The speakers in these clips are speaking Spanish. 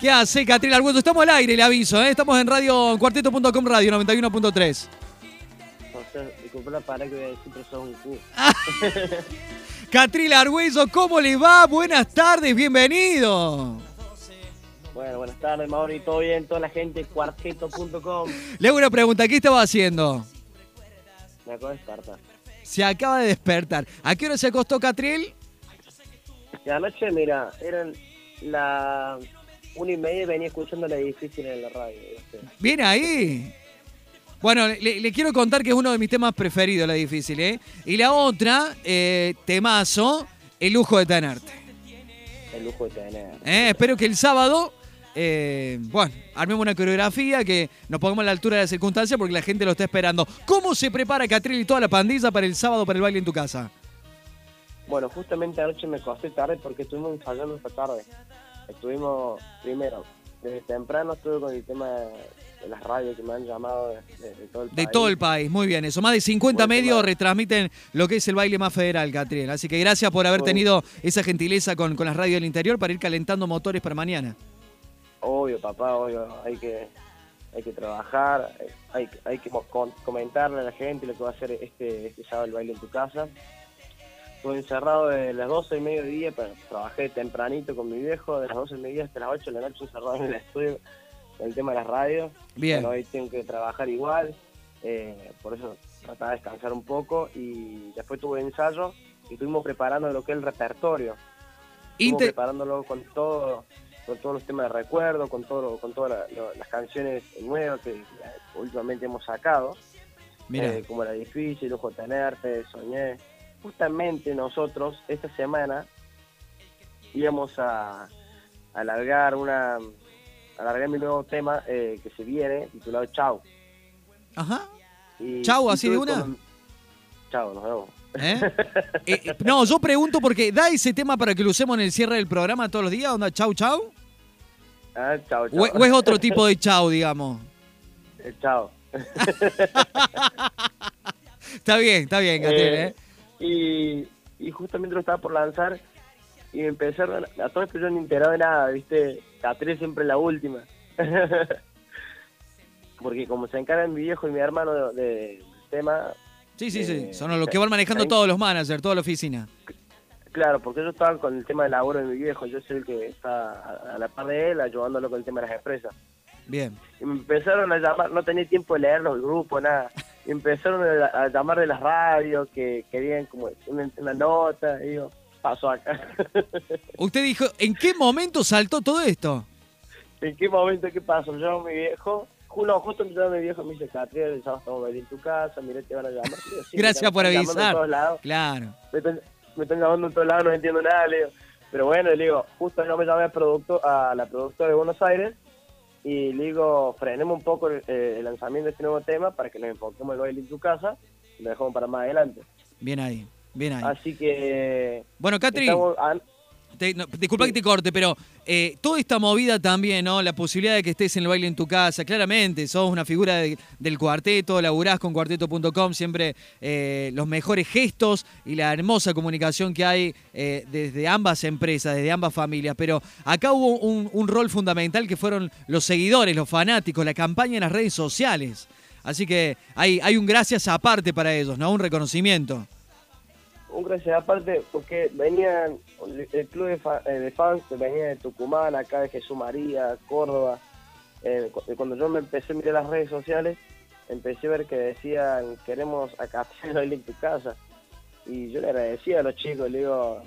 ¿Qué hace, Catril Arguello? Estamos al aire, le aviso, ¿eh? Estamos en radio cuarteto.com radio 91.3. O sea, disculpa la palabra que voy a decir, pero sos un cu. Catril Arguello, ¿cómo le va? Buenas tardes, bienvenido. Bueno, buenas tardes, Mauri. ¿Todo bien? Toda la gente, cuarteto.com. Le hago una pregunta, ¿qué estaba haciendo? Me acabo de despertar. Se acaba de despertar. ¿A qué hora se acostó Catril? Y anoche, mira, eran la una y media venía escuchando la difícil en la radio. Bien ahí. Bueno, le, le quiero contar que es uno de mis temas preferidos, la difícil, ¿eh? Y la otra, eh, temazo, el lujo de tenerte. El lujo de tener. ¿eh? Espero que el sábado, eh, bueno, armemos una coreografía, que nos pongamos a la altura de la circunstancia porque la gente lo está esperando. ¿Cómo se prepara Catril y toda la pandilla para el sábado para el baile en tu casa? Bueno, justamente anoche me acosté tarde porque estuvimos ensayando esta tarde. Estuvimos, primero, desde temprano estuve con el tema de, de las radios que me han llamado de, de- de todo el De país. todo el país, muy bien eso. Más de 50 Buen medios tema. retransmiten lo que es el baile más federal, Catril. Así que gracias por haber tenido esa gentileza con, con las radios del interior para ir calentando motores para mañana. Obvio, papá, obvio, hay que, hay que trabajar, eh, hay, que- hay que comentarle a la gente lo que va a hacer este, este sábado el baile en tu casa. Estuve encerrado de las 12 del mediodía, pero trabajé tempranito con mi viejo, de las 12 del mediodía hasta las 8 de la noche encerrado en el estudio con el tema de las radios. Bien. Bueno, hoy tengo que trabajar igual, eh, por eso trataba de descansar un poco y después tuve ensayo y estuvimos preparando lo que es el repertorio. Estuvimos Inter- preparándolo con todo, con todos los temas de recuerdo, con todo, con todas la- las canciones nuevas que eh, últimamente hemos sacado, Mira, eh, como La Difícil, Ojo Tenerte, Soñé. Justamente nosotros esta semana íbamos a, alargar una alargar mi nuevo tema eh, que se viene titulado Chau. ajá. Y, Chau, así de una. con- Chau, nos vemos. ¿Eh? Eh, eh, no, yo pregunto porque da ese tema para que lo usemos en el cierre del programa todos los días, onda chau chau. Ah, chau, chau. O, o es otro tipo de chau, digamos. Chau. Está bien, está bien, Eh, ¿eh? Y, y justamente lo estaba por lanzar y me empezaron a, a todo esto yo no enterado de nada, ¿viste? Catril siempre la última. Porque como se encargan mi viejo y mi hermano de- de- del tema, Sí, sí, sí. eh, Son los que van manejando ahí- todos los managers, toda la oficina. claro, porque yo estaba con el tema del laburo de mi viejo, yo soy el que está a, a la par de él ayudándolo con el tema de las empresas. Bien. Y me empezaron a llamar, no tenía tiempo de leerlos, el grupo, nada. Empezaron a, a llamar de las radios que querían como una, una nota, y digo, pasó acá. Usted dijo, ¿en qué momento saltó todo esto? ¿En qué momento qué pasó? Llama mi viejo. No, justo me llama mi viejo me dice, Catriel, el sábado estamos a venir en tu casa, mira, te van a llamar. Yo, "Sí, Gracias por avisar. todos lados. Claro. Me están, me están llamando en todos lados, no entiendo nada, le digo. Pero bueno, le digo, justo yo me llamé al producto, a la productora de Buenos Aires y le digo, frenemos un poco el, eh, el lanzamiento de este nuevo tema para que nos enfoquemos en el baile en tu casa y lo dejamos para más adelante. Bien ahí, bien ahí. Así que... Bueno, Catri, estamos- disculpa que te corte, pero eh, toda esta movida también. La posibilidad de que estés en el baile en tu casa, claramente, sos una figura de- del cuarteto, laburás con cuarteto.com, siempre eh, los mejores gestos y la hermosa comunicación que hay eh, desde ambas empresas, desde ambas familias. Pero acá hubo un, un rol fundamental que fueron los seguidores, los fanáticos, la campaña en las redes sociales. Así que hay, hay un gracias aparte para ellos, ¿no? Un reconocimiento. Un gracias aparte porque venían el club de, fa- eh, de fans venía de Tucumán acá de Jesús María Córdoba. Eh, cu- cuando yo me empecé a mirar las redes sociales empecé a ver que decían queremos el baile en tu casa y yo le agradecía a los chicos le digo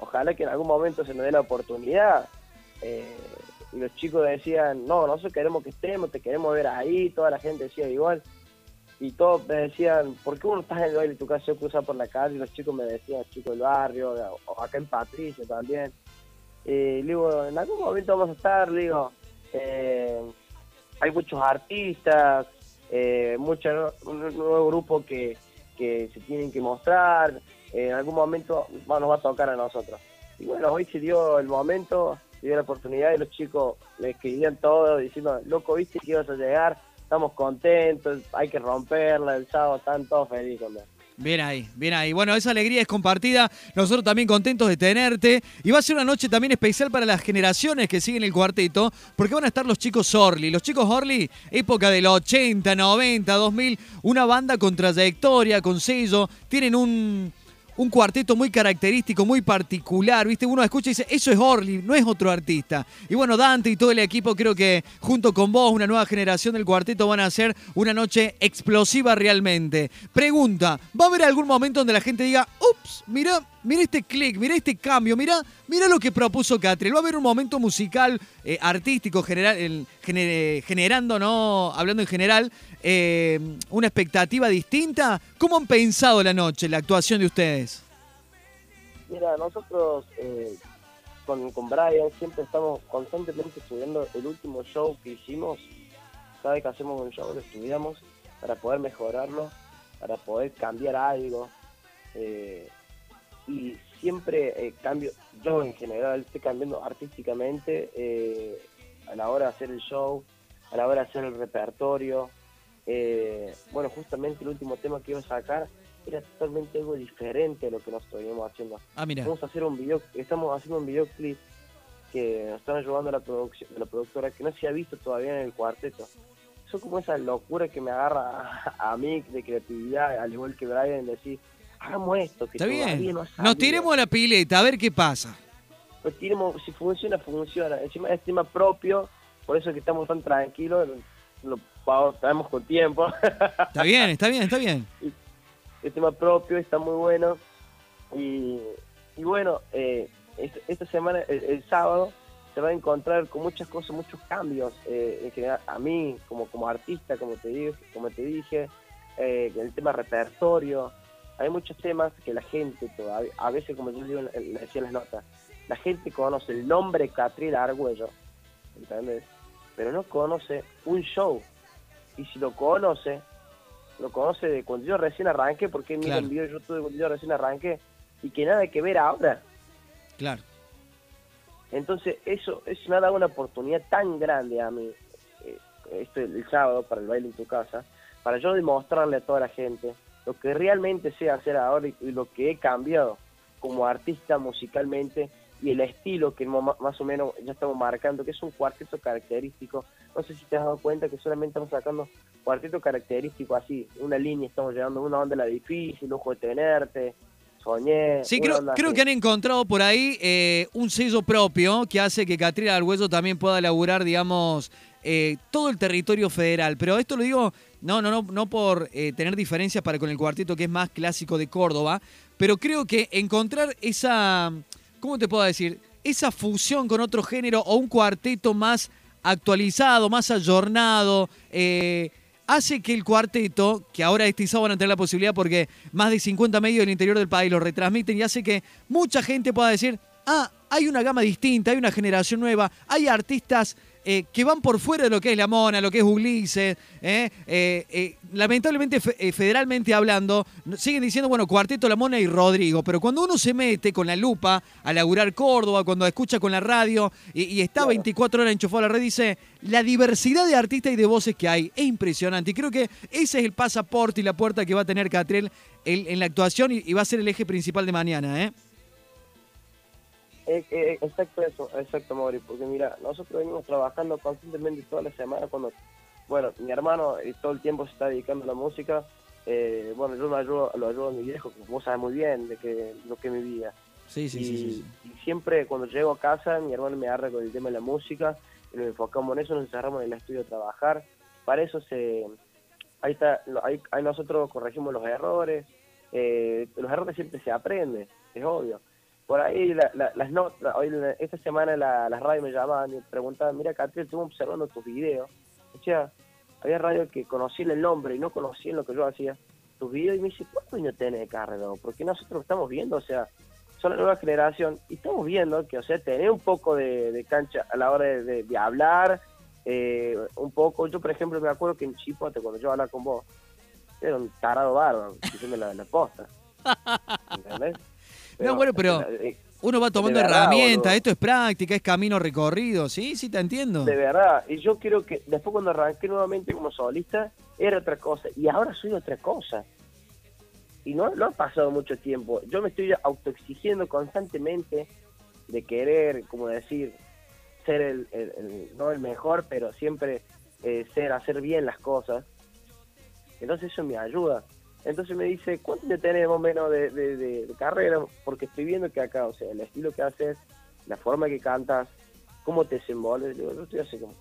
ojalá que en algún momento se nos dé la oportunidad Eh, y los chicos decían no nosotros queremos que estemos te queremos ver ahí toda la gente decía igual y todos me decían, ¿por qué uno estás en el baile tu casa? Yo cruzaba por la calle y los chicos me decían, chicos del barrio, o acá en Patricia también. Y digo, en algún momento vamos a estar, digo, eh, hay muchos artistas, eh, mucho, un nuevo grupo que, que se tienen que mostrar, eh, en algún momento va- nos va a tocar a nosotros. Y bueno, hoy se dio el momento, se dio la oportunidad y los chicos me escribían todo diciendo, loco, viste que ibas a llegar, estamos contentos, hay que romperla, el sábado están todos felices. Bien ahí, bien ahí. Bueno, esa alegría es compartida. Nosotros también contentos de tenerte. Y va a ser una noche también especial para las generaciones que siguen el cuarteto, porque van a estar los chicos Orly. Los chicos Orly, época del 80, 90, 2000, una banda con trayectoria, con sello. Tienen un, un cuarteto muy característico, muy particular, ¿viste? Uno escucha y dice, eso es Orly, no es otro artista. Y bueno, Dante y todo el equipo creo que junto con vos, una nueva generación del cuarteto, van a hacer una noche explosiva realmente. Pregunta, ¿va a haber algún momento donde la gente diga, ups, mira, mira este clic, mira este cambio, mira, mira lo que propuso Catriel? ¿Va a haber un momento musical, eh, artístico, general, generando, ¿no? Hablando en general, eh, una expectativa distinta. ¿Cómo han pensado la noche, la actuación de ustedes? Mira, nosotros eh, con, con Brian siempre estamos constantemente estudiando el último show que hicimos. Cada vez que hacemos un show lo estudiamos para poder mejorarlo, para poder cambiar algo. Y siempre cambio, yo en general estoy cambiando artísticamente a la hora de hacer el show, a la hora de hacer el repertorio, eh, bueno, justamente el último tema que iba a sacar era totalmente algo diferente a lo que nosotros veníamos haciendo. Ah, mira. Vamos a hacer un video, estamos haciendo un videoclip que nos están ayudando la producción, la productora que no se ha visto todavía en el cuarteto. Eso como esa locura que me agarra a, mí de creatividad, al igual que Brian, decir, hagamos esto, que Está bien. Nos tiremos a la pileta, a ver qué pasa. Pues tiremos, si funciona, funciona. Encima es tema propio, por eso que estamos tan tranquilos, lo estamos con tiempo. Está bien, está bien, está bien. El tema propio está muy bueno. Y, bueno, eh, esta, semana, el, sábado, se va a encontrar con muchas cosas, muchos cambios. Eh, a mí, como, como artista, como te dije, como te dije eh, el tema repertorio. Hay muchos temas que la gente todavía, a veces, como yo digo, le decía las notas, la gente conoce el nombre Catriel Argüello, ¿entendés? Pero no conoce un show y si lo conoce, lo conoce de cuando yo recién arranqué, porque claro. video de YouTube cuando yo recién arranqué, y que nada que ver ahora. Claro. Entonces, eso, eso me ha dado una oportunidad tan grande a mí, eh, esto el sábado, para el baile en tu casa, para yo demostrarle a toda la gente lo que realmente sé hacer ahora y, lo que he cambiado como artista musicalmente y el estilo que más o menos ya estamos marcando, que es un cuarteto característico. No sé si te has dado cuenta que solamente estamos sacando cuarteto característico así, una línea, estamos llegando a una onda la difícil, ojo de tenerte, soñé. Sí, creo, creo que han encontrado por ahí eh, un sello propio que hace que Catrina hueso también pueda laburar, digamos, eh, todo el territorio federal. Pero esto lo digo, no, no, no, no por eh, tener diferencias para con el cuarteto que es más clásico de Córdoba, pero creo que encontrar esa ¿cómo te puedo decir? Esa fusión con otro género o un cuarteto más actualizado, más ayornado, eh, hace que el cuarteto, que ahora este sábado van a tener la posibilidad porque más de 50 medios del interior del país lo retransmiten y hace que mucha gente pueda decir, ah, hay una gama distinta, hay una generación nueva, hay artistas eh, que van por fuera de lo que es la mona, lo que es Ulises. Eh, eh, lamentablemente, federalmente hablando, siguen diciendo, bueno, Cuarteto, la mona y Rodrigo. Pero cuando uno se mete con la lupa a laburar Córdoba, cuando escucha con la radio y, está 24 horas enchufado a la red, dice, la diversidad de artistas y de voces que hay es impresionante. Y creo que ese es el pasaporte y la puerta que va a tener Catriel en, la actuación y, y, va a ser el eje principal de mañana, ¿eh? Eh, eh, exacto eso, exacto Mauri, porque mira, nosotros venimos trabajando constantemente toda la semana cuando, bueno, mi hermano eh, todo el tiempo se está dedicando a la música, bueno, yo lo ayudo, lo ayudo a mi viejo, como vos sabes muy bien de que lo que es mi vida. Sí, sí, sí, Y siempre cuando llego a casa, mi hermano me agarra con el tema de la música, y nos enfocamos en eso, nos encerramos en el estudio a trabajar, para eso se, ahí está, ahí, ahí nosotros corregimos los errores, los errores siempre se aprende, es obvio por ahí las notas, hoy esta semana la, las radios me llamaban y me preguntaban, mira Catriel, estuve observando tus videos. O sea, había radios que conocían el nombre y no conocían lo que yo hacía. Tus videos y me dice, ¿cuánto años tenés de carrera? Porque nosotros estamos viendo, o sea, son la nueva generación y estamos viendo que, o sea, tenés un poco de, cancha a la hora de, hablar, eh, un poco. Yo, por ejemplo, me acuerdo que en Chipote, cuando yo hablaba con vos, era un tarado bárbaro, diciendo la, la posta. ¿Entendés? No, bueno, pero eh, uno va tomando herramientas, esto es práctica, es camino recorrido, sí, sí, te entiendo. De verdad, y yo creo que después cuando arranqué nuevamente como solista, era otra cosa, y ahora soy otra cosa. y no, no ha pasado mucho tiempo. Yo me estoy autoexigiendo constantemente de querer, como decir, ser el, no el mejor, pero siempre eh, ser, hacer bien las cosas. Entonces eso me ayuda. Entonces me dice, ¿cuánto te tenemos menos de, carrera? Porque estoy viendo que acá, o sea, el estilo que haces, la forma que cantas, cómo te desenvolves. yo estoy hace como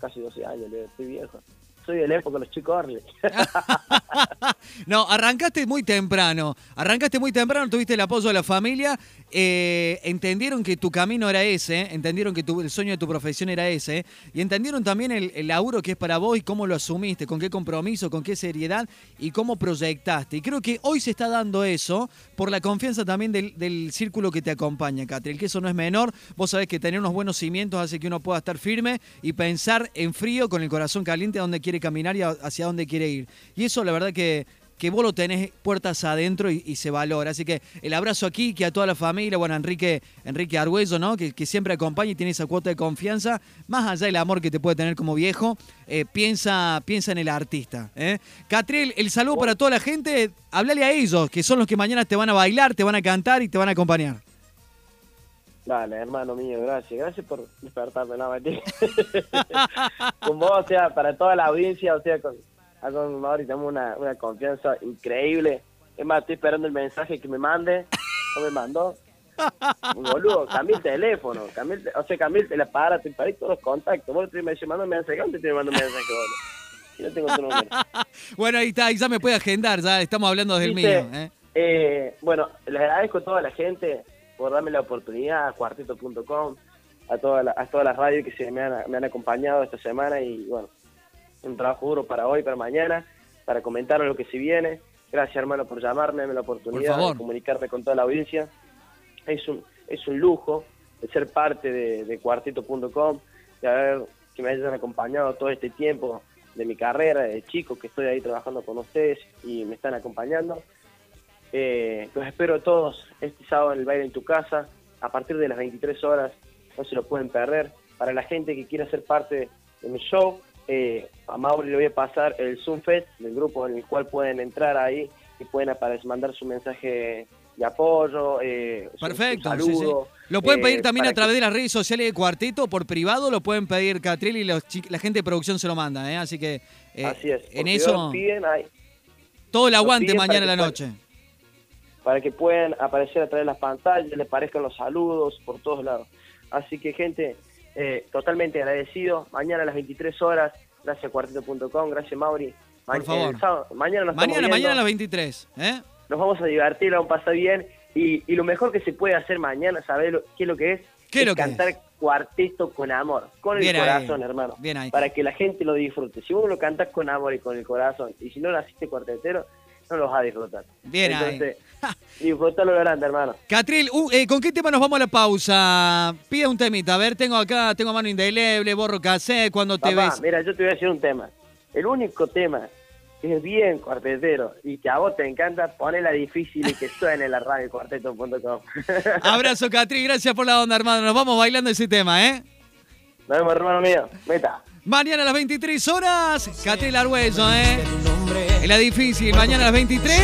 casi 12 años, estoy viejo soy del época los chicos Arle. no, arrancaste muy temprano. Arrancaste muy temprano, tuviste el apoyo de la familia. Eh, entendieron que tu camino era ese, entendieron que tu, el sueño de tu profesión era ese, y entendieron también el, laburo que es para vos y cómo lo asumiste, con qué compromiso, con qué seriedad y cómo proyectaste. Y creo que hoy se está dando eso por la confianza también del, círculo que te acompaña, Catril, que eso no es menor. Vos sabés que tener unos buenos cimientos hace que uno pueda estar firme y pensar en frío, con el corazón caliente, donde quiere caminar y hacia dónde quiere ir. Y eso la verdad que, que vos lo tenés puertas adentro y, se valora. Así que el abrazo aquí, que a toda la familia, bueno, Enrique, Enrique Arguello, ¿no? Que, siempre acompaña y tiene esa cuota de confianza, más allá del amor que te puede tener como viejo, eh, piensa, piensa en el artista. ¿eh? Catriel, el saludo para toda la gente, háblale a ellos, que son los que mañana te van a bailar, te van a cantar y te van a acompañar. Dale, hermano mío, gracias. Gracias por despertarme, no, con vos, o sea, para toda la audiencia, o sea, con, con Mauri tenemos una, una confianza increíble. Es más, estoy esperando el mensaje que me mande. No me mandó. Un boludo, cambié el teléfono, cambié o sea, cambié el aparato, te paré todos los contactos. Vos te mando un mensaje, ¿dónde te mando mensaje, boludo? Y no tengo tu número. bueno, ahí está, ahí ya me puede agendar, ya estamos hablando desde el mío. ¿eh? Eh, bueno, les agradezco a toda la gente por darme la oportunidad, a cuarteto.com, a, toda a todas las radios que se me han, me han acompañado esta semana y bueno, un trabajo duro para hoy, para mañana, para comentar lo que se viene. Gracias hermano por llamarme, darme la oportunidad de comunicarme con toda la audiencia. Es un, es un lujo de ser parte de, de cuarteto.com, de haber que me hayan acompañado todo este tiempo de mi carrera, de chico que estoy ahí trabajando con ustedes y me están acompañando. Eh, los espero a todos este sábado en el baile en tu casa, a partir de las 23 horas, no se lo pueden perder. Para la gente que quiera ser parte de mi show, eh, a Mauri le voy a pasar el Zoom Fest del grupo en el cual pueden entrar ahí y pueden aparecer, mandar su mensaje de apoyo. Eh, Perfecto, Lo pueden pedir también a través de las redes sociales de Cuarteto, por privado, lo pueden pedir Catril y la gente de producción se lo manda, así que Así es, en eso... todo el aguante mañana en la noche para que puedan aparecer a través de las pantallas, les parezcan los saludos por todos lados. Así que gente, eh, totalmente agradecido. Mañana a las 23 horas, gracias cuarteto.com, gracias Mauri. por favor. mañana nos mañana, mañana a las 23. ¿eh? Nos vamos a divertir, vamos a pasar bien. Y, lo mejor que se puede hacer mañana, ¿sabes qué es lo que es? ¿Qué es lo cantar cuarteto con amor, con el corazón, hermano. Bien ahí. Para que la gente lo disfrute. Si uno lo cantas con amor y con el corazón, y si no lo hiciste cuartetero, no lo vas a disfrutar. Bien Entonces, disfrutalo grande, hermano. Catril, uh, eh, ¿con qué tema nos vamos a la pausa? Pide un temita. A ver, tengo acá, tengo mano indeleble, borro casé, cuando te ves. Mira, yo te voy a decir un tema. El único tema que es bien cuartetero y que a vos te encanta, ponela difícil y que suene la radio cuarteto.com. Abrazo, Catril, gracias por la onda, hermano. Nos vamos bailando ese tema, ¿eh? Nos vemos, hermano mío. Meta. Mañana a las 23 horas, Catril Arguello, ¿eh? Es la difícil, mañana a las 23.